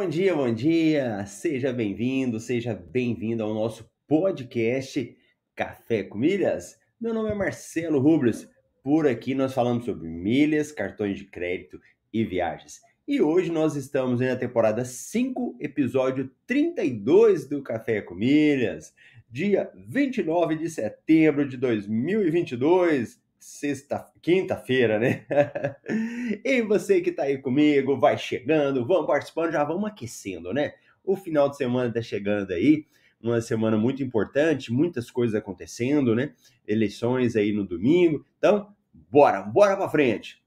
Bom dia, bom dia! Seja bem-vindo, seja bem-vindo ao nosso podcast Café com Milhas. Meu nome é Marcelo Rubles. Por aqui nós falamos sobre milhas, cartões de crédito e viagens. E hoje nós estamos na temporada 5, episódio 32 do Café com Milhas, dia 29 de setembro de 2022 sexta, quinta-feira, né? e você que tá aí comigo, vai chegando, vamos participando, já vamos aquecendo, né? O final de semana tá chegando aí, uma semana muito importante, muitas coisas acontecendo, né? Eleições aí no domingo. Então, bora, bora para frente.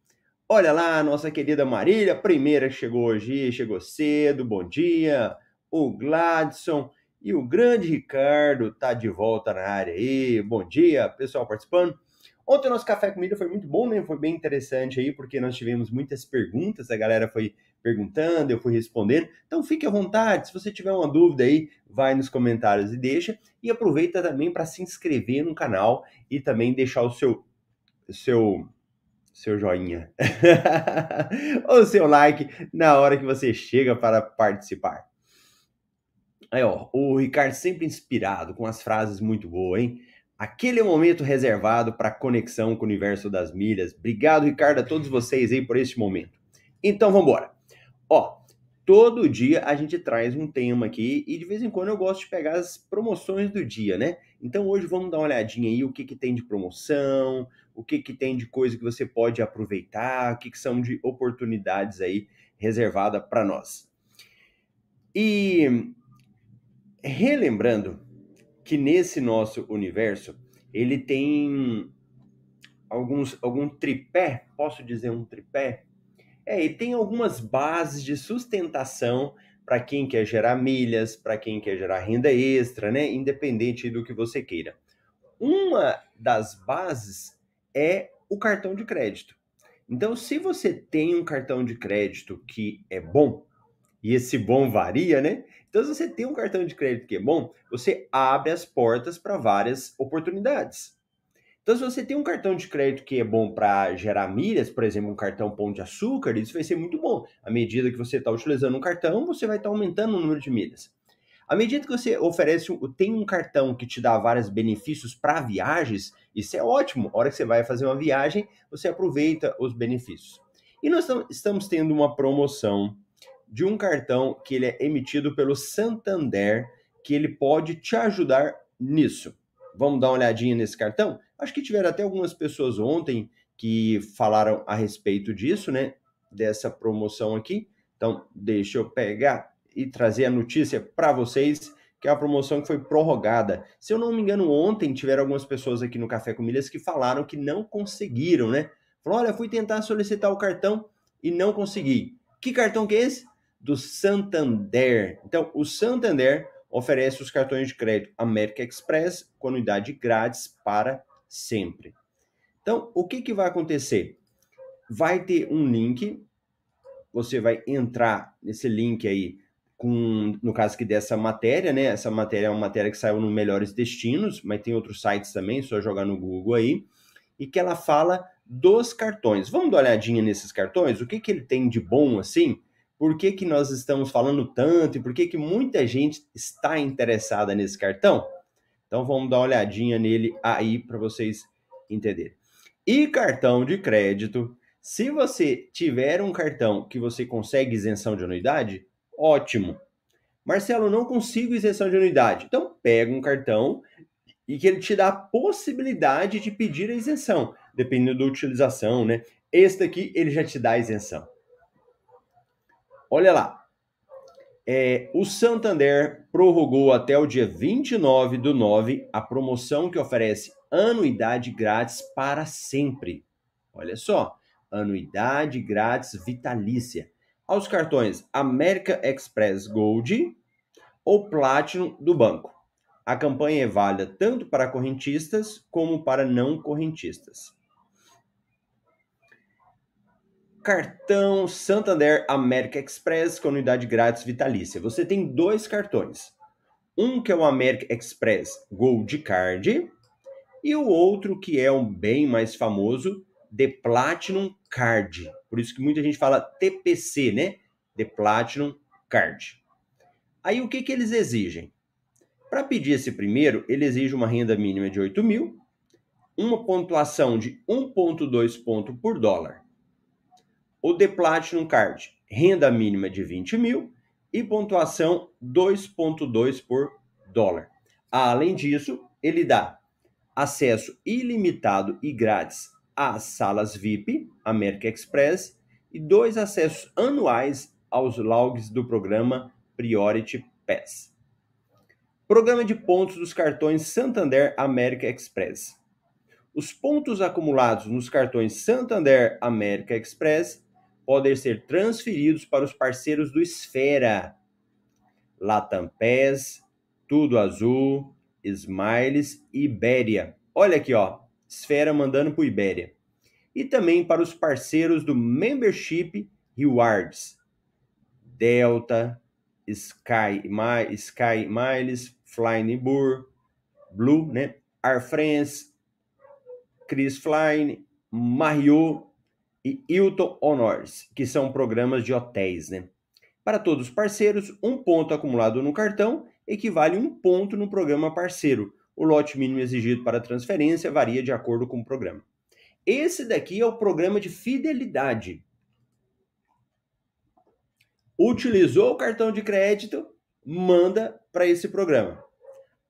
Olha lá, nossa querida Marília, primeira chegou hoje, chegou cedo, bom dia. O Gladson e o grande Ricardo tá de volta na área aí. Bom dia, pessoal participando. Ontem o nosso café com milho foi muito bom, né? Foi bem interessante aí, porque nós tivemos muitas perguntas, a galera foi perguntando, eu fui respondendo. Então fique à vontade, se você tiver uma dúvida aí, vai nos comentários e deixa. E aproveita também para se inscrever no canal e também deixar o seu seu seu joinha ou seu like na hora que você chega para participar. Aí, ó, o Ricardo sempre inspirado com as frases muito boas, hein? Aquele momento reservado para conexão com o universo das milhas. Obrigado, Ricardo, a todos vocês aí por este momento. Então, vamos embora. Ó, todo dia a gente traz um tema aqui e de vez em quando eu gosto de pegar as promoções do dia, né? Então hoje vamos dar uma olhadinha aí o que, que tem de promoção, o que, que tem de coisa que você pode aproveitar, o que, que são de oportunidades aí reservada para nós. E relembrando que nesse nosso universo ele tem alguns algum tripé, posso dizer um tripé? É, ele tem algumas bases de sustentação para quem quer gerar milhas, para quem quer gerar renda extra, né? Independente do que você queira. Uma das bases é o cartão de crédito. Então, se você tem um cartão de crédito que é bom, e esse bom varia, né? Então, se você tem um cartão de crédito que é bom, você abre as portas para várias oportunidades. Então, se você tem um cartão de crédito que é bom para gerar milhas, por exemplo, um cartão Pão de Açúcar, isso vai ser muito bom. À medida que você está utilizando um cartão, você vai estar tá aumentando o número de milhas. À medida que você oferece, tem um cartão que te dá vários benefícios para viagens, isso é ótimo. A hora que você vai fazer uma viagem, você aproveita os benefícios. E nós estamos tendo uma promoção de um cartão que ele é emitido pelo Santander, que ele pode te ajudar nisso. Vamos dar uma olhadinha nesse cartão? Acho que tiveram até algumas pessoas ontem que falaram a respeito disso, né? Dessa promoção aqui. Então, deixa eu pegar e trazer a notícia para vocês, que é a promoção que foi prorrogada. Se eu não me engano, ontem tiveram algumas pessoas aqui no Café com Milhas que falaram que não conseguiram, né? Falaram, olha, fui tentar solicitar o cartão e não consegui. Que cartão que é esse? Do Santander. Então, o Santander oferece os cartões de crédito América Express com anuidade grátis para sempre. Então, o que, que vai acontecer? Vai ter um link, você vai entrar nesse link aí, com, no caso aqui dessa matéria, né? Essa matéria é uma matéria que saiu no Melhores Destinos, mas tem outros sites também, só jogar no Google aí, e que ela fala dos cartões. Vamos dar uma olhadinha nesses cartões? O que, que ele tem de bom assim? Por que, que nós estamos falando tanto e por que, que muita gente está interessada nesse cartão? Então vamos dar uma olhadinha nele aí para vocês entenderem. E cartão de crédito, se você tiver um cartão que você consegue isenção de anuidade, ótimo. Marcelo, não consigo isenção de anuidade. Então, pega um cartão e que ele te dá a possibilidade de pedir a isenção, dependendo da utilização, né? Este aqui, ele já te dá a isenção. Olha lá. É, o Santander prorrogou até o dia 29 do 9 a promoção que oferece anuidade grátis para sempre. Olha só, anuidade grátis vitalícia aos cartões America Express Gold ou Platinum do banco. A campanha é válida tanto para correntistas como para não correntistas. Cartão Santander America Express com unidade grátis vitalícia. Você tem dois cartões. Um que é o America Express Gold Card e o outro que é um bem mais famoso, The Platinum Card. Por isso que muita gente fala TPC, né? The Platinum Card. Aí o que, que eles exigem? Para pedir esse primeiro, ele exige uma renda mínima de 8 mil, uma pontuação de 1,2 ponto por dólar o The Platinum Card, renda mínima de 20 mil e pontuação 2,2 por dólar. Além disso, ele dá acesso ilimitado e grátis às salas VIP, American Express, e dois acessos anuais aos logs do programa Priority Pass. Programa de pontos dos cartões Santander America Express. Os pontos acumulados nos cartões Santander America Express podem ser transferidos para os parceiros do Esfera, Latam PES, Tudo Azul, Smiles e Ibéria. Olha aqui, ó, Esfera mandando para o Ibéria. E também para os parceiros do Membership Rewards, Delta, Sky, My, Sky Miles, Flying Burr, Blue, né? Air France, Chris Flying, Mario e Hilton Honors, que são programas de hotéis, né? Para todos os parceiros, um ponto acumulado no cartão equivale a um ponto no programa parceiro. O lote mínimo exigido para transferência varia de acordo com o programa. Esse daqui é o programa de fidelidade. Utilizou o cartão de crédito, manda para esse programa.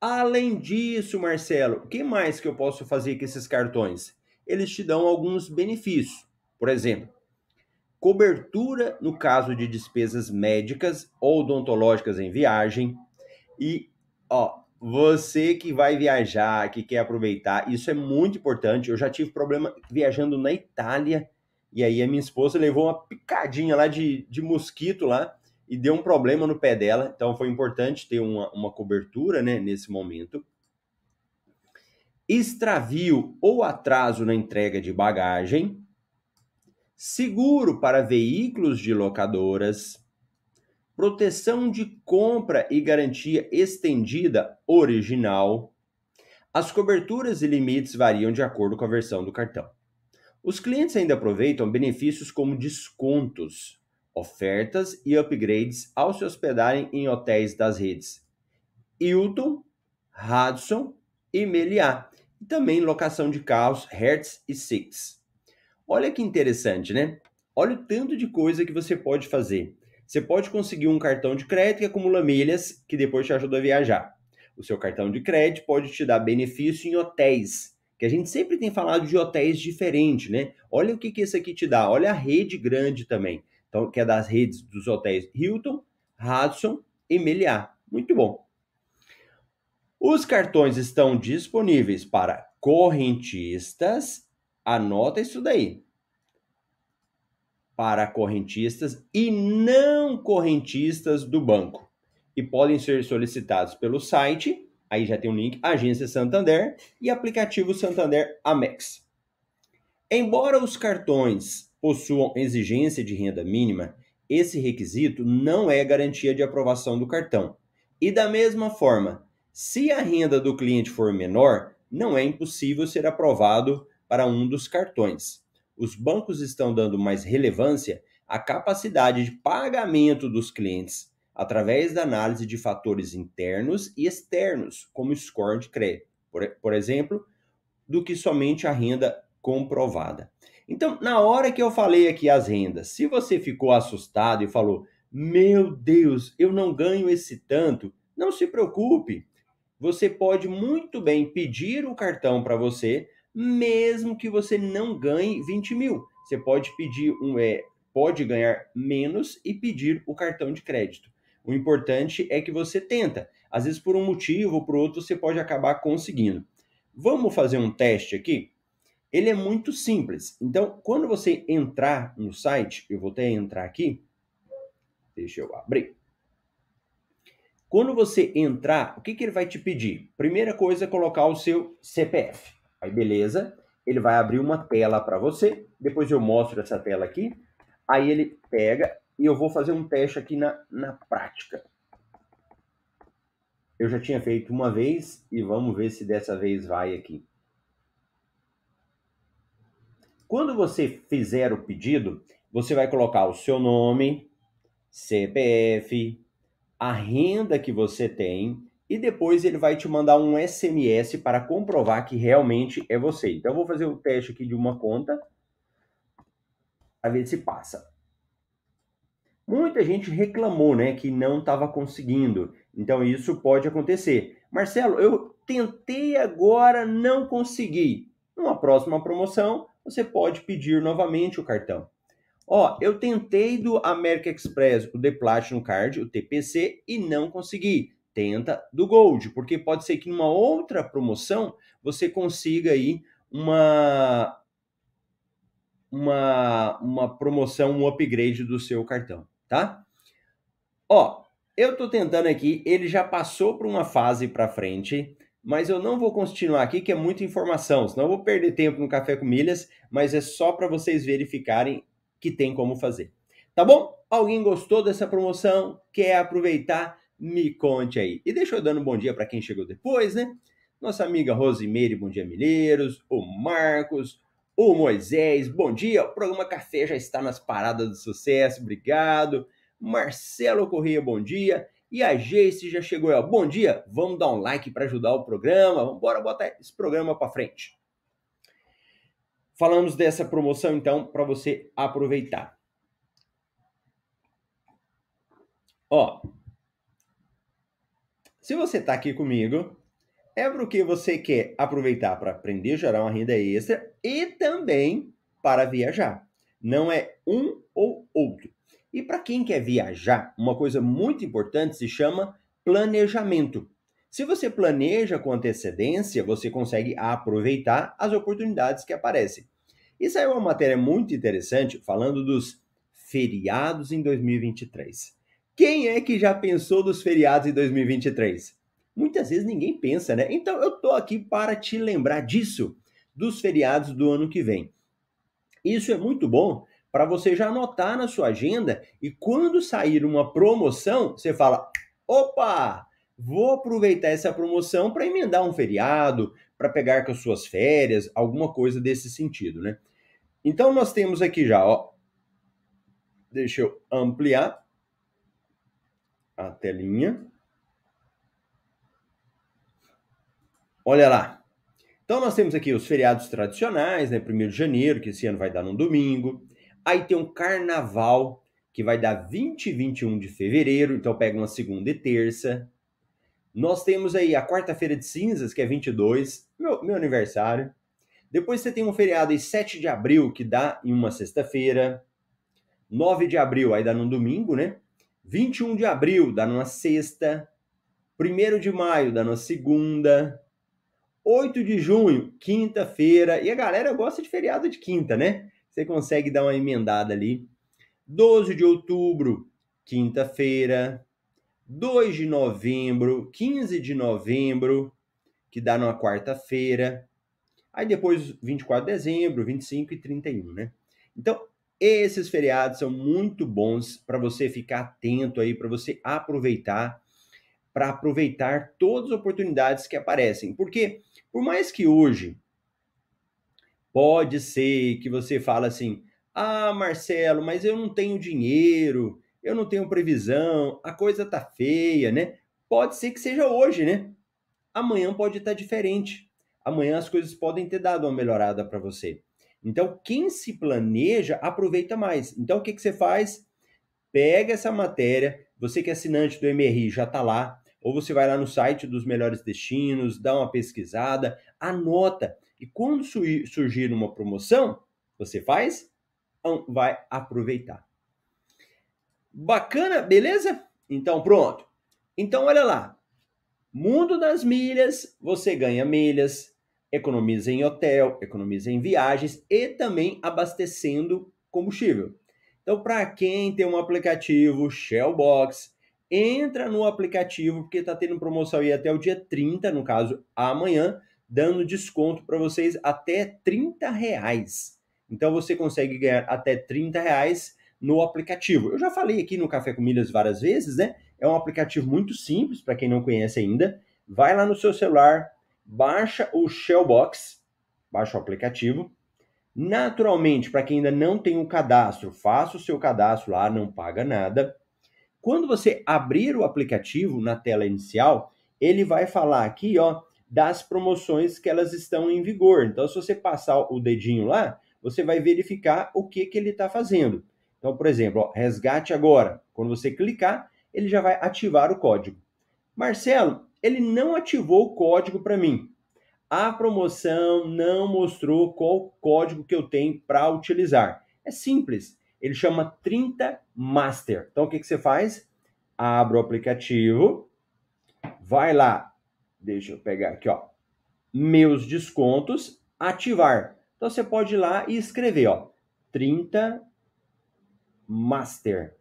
Além disso, Marcelo, o que mais que eu posso fazer com esses cartões? Eles te dão alguns benefícios. Por exemplo, cobertura no caso de despesas médicas ou odontológicas em viagem. E, ó, você que vai viajar, que quer aproveitar, isso é muito importante. Eu já tive problema viajando na Itália, e aí a minha esposa levou uma picadinha lá de, de mosquito lá e deu um problema no pé dela. Então foi importante ter uma, uma cobertura né, nesse momento. Extravio ou atraso na entrega de bagagem seguro para veículos de locadoras, proteção de compra e garantia estendida original. As coberturas e limites variam de acordo com a versão do cartão. Os clientes ainda aproveitam benefícios como descontos, ofertas e upgrades ao se hospedarem em hotéis das redes Hilton, Radisson e Meliá, e também locação de carros Hertz e Six. Olha que interessante, né? Olha o tanto de coisa que você pode fazer. Você pode conseguir um cartão de crédito que acumula milhas, que depois te ajuda a viajar. O seu cartão de crédito pode te dar benefício em hotéis, que a gente sempre tem falado de hotéis diferentes, né? Olha o que, que esse aqui te dá. Olha a rede grande também. Então, que é das redes dos hotéis Hilton, Radisson e Meliá. Muito bom. Os cartões estão disponíveis para correntistas Anota isso daí. Para correntistas e não correntistas do banco. E podem ser solicitados pelo site, aí já tem um link, Agência Santander e aplicativo Santander Amex. Embora os cartões possuam exigência de renda mínima, esse requisito não é garantia de aprovação do cartão. E da mesma forma, se a renda do cliente for menor, não é impossível ser aprovado para um dos cartões. Os bancos estão dando mais relevância à capacidade de pagamento dos clientes através da análise de fatores internos e externos, como score de crédito, por, por exemplo, do que somente a renda comprovada. Então, na hora que eu falei aqui as rendas, se você ficou assustado e falou, Meu Deus, eu não ganho esse tanto. Não se preocupe. Você pode muito bem pedir o cartão para você, mesmo que você não ganhe 20 mil. Você pode pedir um é, pode ganhar menos e pedir o cartão de crédito. O importante é que você tenta. Às vezes, por um motivo ou por outro, você pode acabar conseguindo. Vamos fazer um teste aqui? Ele é muito simples. Então, quando você entrar no site, eu vou até entrar aqui. Deixa eu abrir. Quando você entrar, o que, que ele vai te pedir? Primeira coisa é colocar o seu CPF. Aí, beleza. Ele vai abrir uma tela para você. Depois eu mostro essa tela aqui. Aí ele pega e eu vou fazer um teste aqui na, na prática. Eu já tinha feito uma vez e vamos ver se dessa vez vai aqui. Quando você fizer o pedido, você vai colocar o seu nome, CPF, a renda que você tem e depois ele vai te mandar um SMS para comprovar que realmente é você. Então eu vou fazer o teste aqui de uma conta para ver se passa. Muita gente reclamou, né, que não estava conseguindo. Então isso pode acontecer. Marcelo, eu tentei agora, não consegui. Numa próxima promoção, você pode pedir novamente o cartão. Ó, eu tentei do American Express, o The Platinum Card, o TPC, e não consegui. Tenta do Gold, porque pode ser que numa outra promoção você consiga aí uma uma, uma promoção, um upgrade do seu cartão, tá? Ó, eu tô tentando aqui, ele já passou por uma fase para frente, mas eu não vou continuar aqui que é muita informação, senão eu vou perder tempo no café com milhas, mas é só para vocês verificarem que tem como fazer. Tá bom? Alguém gostou dessa promoção? Quer aproveitar? Me conte aí. E deixa eu dando um bom dia para quem chegou depois, né? Nossa amiga Rosimeire, bom dia, Milheiros. O Marcos, o Moisés, bom dia. O programa Café já está nas paradas do sucesso, obrigado. Marcelo Corrêa, bom dia. E a Geice já chegou aí, bom dia. Vamos dar um like para ajudar o programa. Vamos botar esse programa para frente. Falamos dessa promoção, então, para você aproveitar. Ó, se você está aqui comigo, é porque você quer aproveitar para aprender a gerar uma renda extra e também para viajar. Não é um ou outro. E para quem quer viajar, uma coisa muito importante se chama planejamento. Se você planeja com antecedência, você consegue aproveitar as oportunidades que aparecem. E saiu uma matéria muito interessante falando dos feriados em 2023. Quem é que já pensou dos feriados em 2023? Muitas vezes ninguém pensa, né? Então eu tô aqui para te lembrar disso, dos feriados do ano que vem. Isso é muito bom para você já anotar na sua agenda e quando sair uma promoção, você fala: opa, vou aproveitar essa promoção para emendar um feriado, para pegar com as suas férias, alguma coisa desse sentido, né? Então nós temos aqui já, ó. Deixa eu ampliar a telinha. Olha lá. Então nós temos aqui os feriados tradicionais, né? 1 de janeiro, que esse ano vai dar no domingo. Aí tem um carnaval, que vai dar 20 e 21 de fevereiro, então pega uma segunda e terça. Nós temos aí a quarta-feira de cinzas, que é 22, meu, meu aniversário. Depois você tem um feriado em 7 de abril, que dá em uma sexta-feira. 9 de abril, aí dá num domingo, né? 21 de abril, dá numa sexta. 1 de maio, dá numa segunda. 8 de junho, quinta-feira. E a galera gosta de feriado de quinta, né? Você consegue dar uma emendada ali. 12 de outubro, quinta-feira. 2 de novembro, 15 de novembro, que dá numa quarta-feira. Aí depois 24 de dezembro, 25 e 31, né? Então, esses feriados são muito bons para você ficar atento aí, para você aproveitar, para aproveitar todas as oportunidades que aparecem. Porque por mais que hoje pode ser que você fala assim: "Ah, Marcelo, mas eu não tenho dinheiro, eu não tenho previsão, a coisa tá feia, né?" Pode ser que seja hoje, né? Amanhã pode estar diferente amanhã as coisas podem ter dado uma melhorada para você. Então, quem se planeja, aproveita mais. Então, o que, que você faz? pega essa matéria, você que é assinante do MRI já está lá, ou você vai lá no site dos melhores destinos, dá uma pesquisada, anota. E quando surgir uma promoção, você faz, vai aproveitar. Bacana, beleza? Então pronto. Então olha lá. Mundo das milhas, você ganha milhas, economiza em hotel, economiza em viagens e também abastecendo combustível. Então, para quem tem um aplicativo Shellbox, entra no aplicativo porque está tendo promoção aí até o dia 30, no caso amanhã, dando desconto para vocês até 30 reais. Então você consegue ganhar até 30 reais no aplicativo. Eu já falei aqui no Café com Milhas várias vezes, né? É um aplicativo muito simples para quem não conhece ainda. Vai lá no seu celular, baixa o Shellbox, baixa o aplicativo, Naturalmente, para quem ainda não tem o cadastro, faça o seu cadastro lá, não paga nada. Quando você abrir o aplicativo na tela inicial, ele vai falar aqui, ó, das promoções que elas estão em vigor. Então, se você passar o dedinho lá, você vai verificar o que, que ele está fazendo. Então, por exemplo, ó, resgate agora. Quando você clicar, ele já vai ativar o código. Marcelo, ele não ativou o código para mim a promoção não mostrou qual código que eu tenho para utilizar. É simples, ele chama 30 Master. Então o que, que você faz? Abre o aplicativo, vai lá, deixa eu pegar aqui, ó, meus descontos, ativar. Então você pode ir lá e escrever, ó, 30 Master.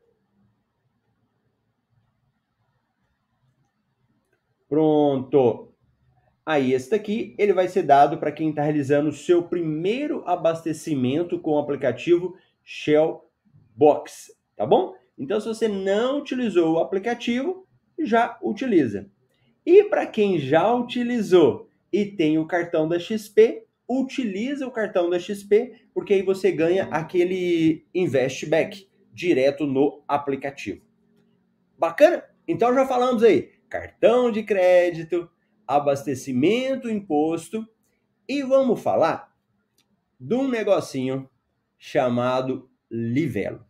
Pronto. Aí, esse daqui, ele vai ser dado para quem está realizando o seu primeiro abastecimento com o aplicativo Shell Box, tá bom? Então, se você não utilizou o aplicativo, já utiliza. E para quem já utilizou e tem o cartão da XP, utiliza o cartão da XP, porque aí você ganha aquele investback direto no aplicativo. Bacana? Então já falamos aí, cartão de crédito, abastecimento, imposto. E vamos falar de um negocinho chamado livelo.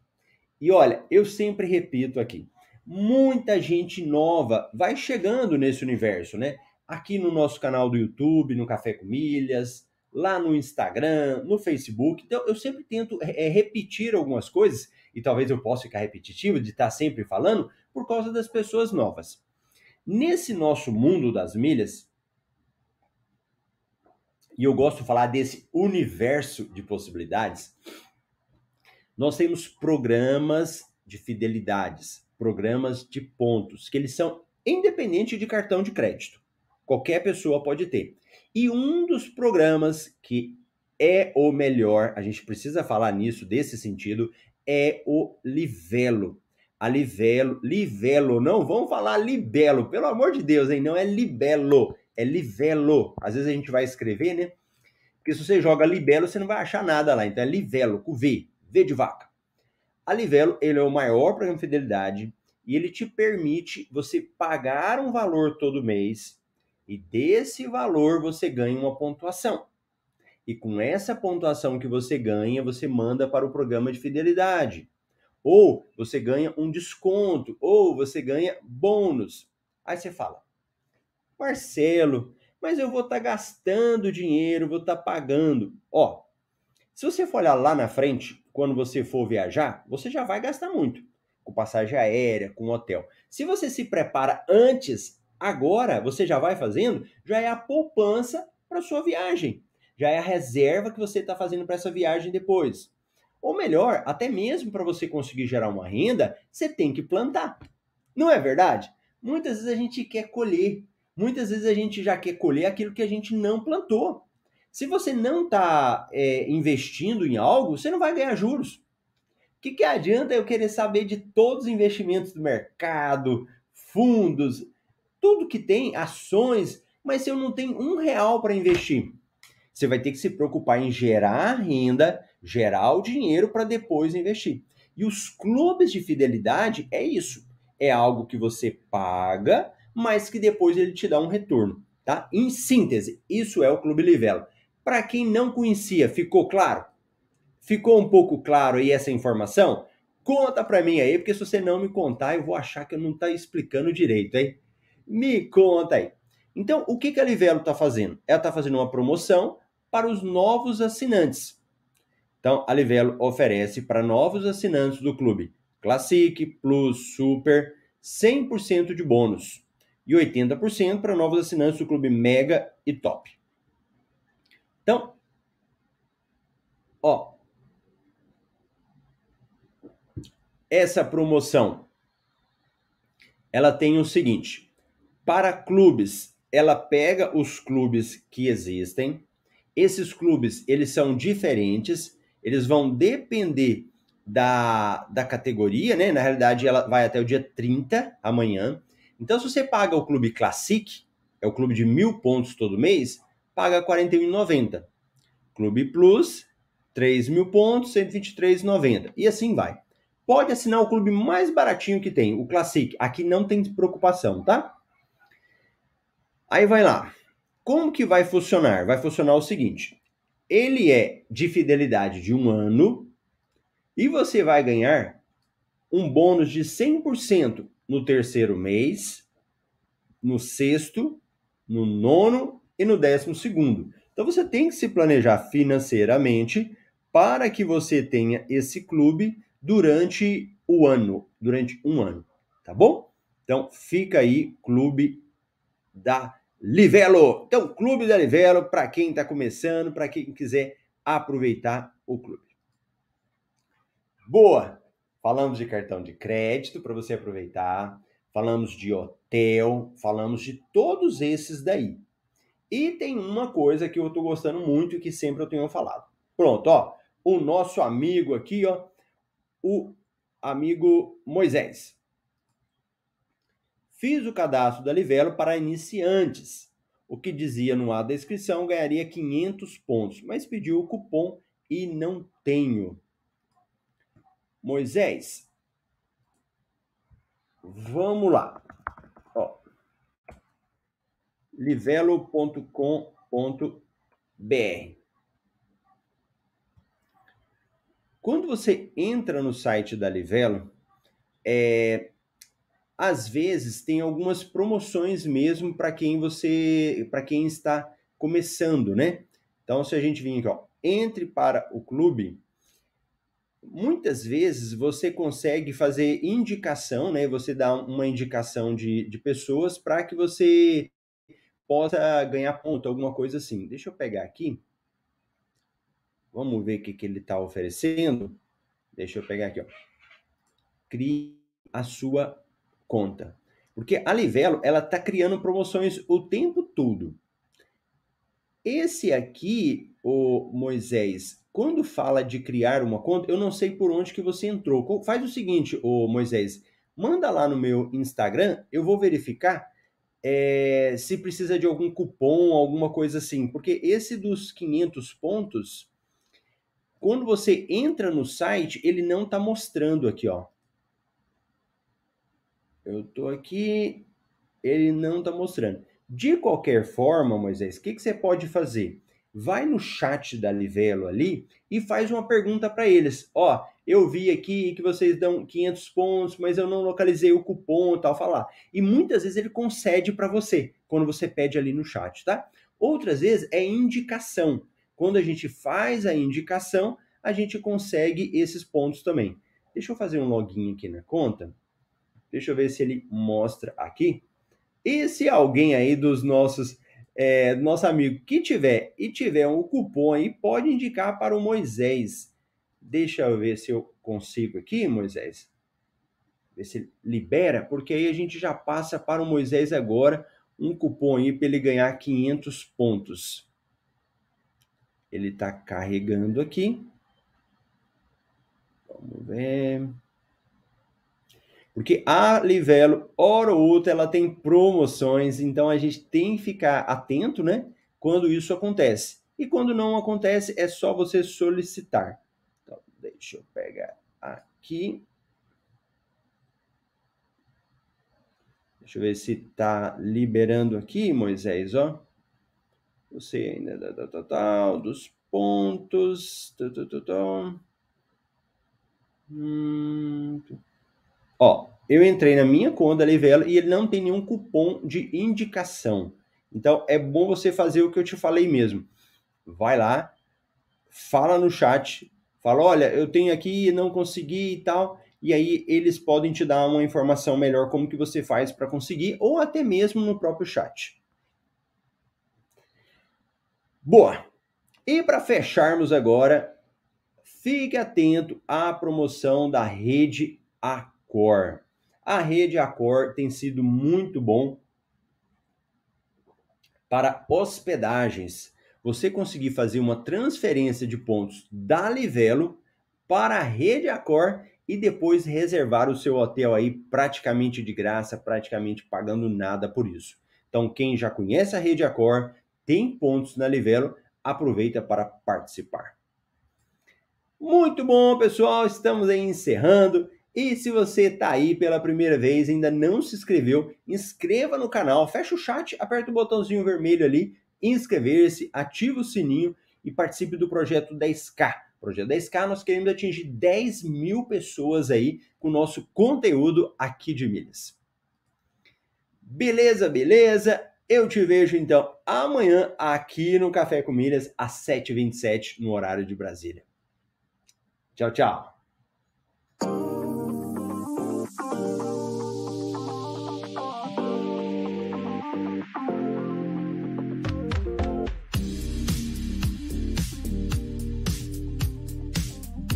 E olha, eu sempre repito aqui, muita gente nova vai chegando nesse universo, né? Aqui no nosso canal do YouTube, no Café com Milhas, lá no Instagram, no Facebook. Então, eu sempre tento é, repetir algumas coisas, e talvez eu possa ficar repetitivo de estar sempre falando, por causa das pessoas novas. Nesse nosso mundo das milhas, e eu gosto de falar desse universo de possibilidades, nós temos programas de fidelidades, programas de pontos, que eles são independentes de cartão de crédito. Qualquer pessoa pode ter. E um dos programas que é o melhor, a gente precisa falar nisso, desse sentido, é o Livelo a Livelo, Livelo, não vamos falar Libelo, pelo amor de Deus, hein? Não é Libelo, é Livelo. Às vezes a gente vai escrever, né? Porque se você joga Libelo, você não vai achar nada lá. Então é Livelo, com V, V de vaca. A Livelo, ele é o maior programa de fidelidade e ele te permite você pagar um valor todo mês e desse valor você ganha uma pontuação. E com essa pontuação que você ganha, você manda para o programa de fidelidade ou você ganha um desconto, ou você ganha bônus. Aí você fala, Marcelo, mas eu vou estar tá gastando dinheiro, vou estar tá pagando. Ó, se você for olhar lá na frente, quando você for viajar, você já vai gastar muito com passagem aérea, com hotel. Se você se prepara antes, agora você já vai fazendo, já é a poupança para sua viagem. Já é a reserva que você está fazendo para essa viagem depois. Ou melhor, até mesmo para você conseguir gerar uma renda, você tem que plantar. Não é verdade? Muitas vezes a gente quer colher. Muitas vezes a gente já quer colher aquilo que a gente não plantou. Se você não está é, investindo em algo, você não vai ganhar juros. O que, que adianta eu querer saber de todos os investimentos do mercado, fundos, tudo que tem, ações, mas se eu não tenho um real para investir? Você vai ter que se preocupar em gerar renda, gerar o dinheiro para depois investir. E os clubes de fidelidade é isso. É algo que você paga, mas que depois ele te dá um retorno, tá? Em síntese, isso é o Clube Livelo. Para quem não conhecia, ficou claro? Ficou um pouco claro aí essa informação? Conta para mim aí, porque se você não me contar, eu vou achar que eu não tá explicando direito, hein? Me conta aí. Então, o que, que a Livelo está fazendo? Ela está fazendo uma promoção para os novos assinantes. Então, a Livelo oferece para novos assinantes do clube Classic, Plus, Super, 100% de bônus e 80% para novos assinantes do clube Mega e Top. Então, ó, essa promoção ela tem o seguinte: para clubes, ela pega os clubes que existem. Esses clubes, eles são diferentes, eles vão depender da, da categoria, né? Na realidade, ela vai até o dia 30, amanhã. Então, se você paga o clube Classic, é o clube de mil pontos todo mês, paga R$ 41,90. Clube Plus, 3 mil pontos, R$ 123,90. E assim vai. Pode assinar o clube mais baratinho que tem, o Classic. Aqui não tem preocupação, tá? Aí vai lá. Como que vai funcionar? Vai funcionar o seguinte: ele é de fidelidade de um ano e você vai ganhar um bônus de 100% no terceiro mês, no sexto, no nono e no décimo segundo. Então você tem que se planejar financeiramente para que você tenha esse clube durante o ano, durante um ano, tá bom? Então fica aí clube da Livelo. Então clube da Livelo para quem está começando, para quem quiser aproveitar o clube. Boa. Falamos de cartão de crédito para você aproveitar, falamos de hotel, falamos de todos esses daí. E tem uma coisa que eu estou gostando muito e que sempre eu tenho falado. Pronto, ó, o nosso amigo aqui, ó, o amigo Moisés. Fiz o cadastro da Livelo para iniciantes. O que dizia no A da inscrição ganharia 500 pontos, mas pediu o cupom e não tenho. Moisés, vamos lá. Livelo.com.br. Quando você entra no site da Livelo, é, às vezes tem algumas promoções mesmo para quem você, para quem está começando, né? Então, se a gente vir aqui, ó, entre para o clube, muitas vezes você consegue fazer indicação, né? Você dá uma indicação de, de pessoas para que você possa ganhar ponto, alguma coisa assim. Deixa eu pegar aqui. Vamos ver o que, que ele está oferecendo. Deixa eu pegar aqui, ó. Crie a sua conta. Porque a Livelo, ela está criando promoções o tempo todo. Esse aqui, o Moisés, quando fala de criar uma conta, eu não sei por onde que você entrou. Faz o seguinte, ô Moisés, manda lá no meu Instagram, eu vou verificar é, se precisa de algum cupom, alguma coisa assim. Porque esse dos 500 pontos, quando você entra no site, ele não está mostrando aqui, ó. Eu tô aqui, ele não está mostrando. De qualquer forma, Moisés, o que, que você pode fazer? vai no chat da Livelo ali e faz uma pergunta para eles. Ó, eu vi aqui que vocês dão 500 pontos, mas eu não localizei o cupom e tal, falar. E muitas vezes ele concede para você, quando você pede ali no chat, tá? Outras vezes é indicação. Quando a gente faz a indicação, a gente consegue esses pontos também. Deixa eu fazer um login aqui na conta. Deixa eu ver se ele mostra aqui. E se alguém aí dos nossos é, nosso amigo que tiver e tiver um cupom aí, pode indicar para o Moisés. Deixa eu ver se eu consigo aqui, Moisés. Ver se libera, porque aí a gente já passa para o Moisés agora um cupom aí para ele ganhar 500 pontos. Ele está carregando aqui. Vamos ver. Porque a Livelo, hora ou outra, ela tem promoções, então a gente tem que ficar atento, né? Quando isso acontece. E quando não acontece, é só você solicitar. Então, deixa eu pegar aqui. Deixa eu ver se tá liberando aqui, Moisés, ó. Você ainda tá, tá, tá, dos pontos. Tá, tá, tá, tá. Hum... Ó, eu entrei na minha conta Livelo e ele não tem nenhum cupom de indicação. Então é bom você fazer o que eu te falei mesmo. Vai lá, fala no chat, fala, olha, eu tenho aqui, não consegui e tal, e aí eles podem te dar uma informação melhor como que você faz para conseguir, ou até mesmo no próprio chat. Boa. E para fecharmos agora, fique atento à promoção da rede A rede Accor tem sido muito bom para hospedagens. Você conseguir fazer uma transferência de pontos da Livelo para a rede Accor e depois reservar o seu hotel aí praticamente de graça, praticamente pagando nada por isso. Então, quem já conhece a rede Accor, tem pontos na Livelo, aproveita para participar. Muito bom, pessoal, estamos aí encerrando. E se você está aí pela primeira vez e ainda não se inscreveu, inscreva no canal, fecha o chat, aperta o botãozinho vermelho ali, inscrever-se, ativa o sininho e participe do projeto 10K. Projeto 10K, nós queremos atingir 10 mil pessoas aí com o nosso conteúdo aqui de milhas. Beleza, beleza? Eu te vejo então amanhã aqui no Café com Milhas às 7h27 no horário de Brasília. Tchau, tchau.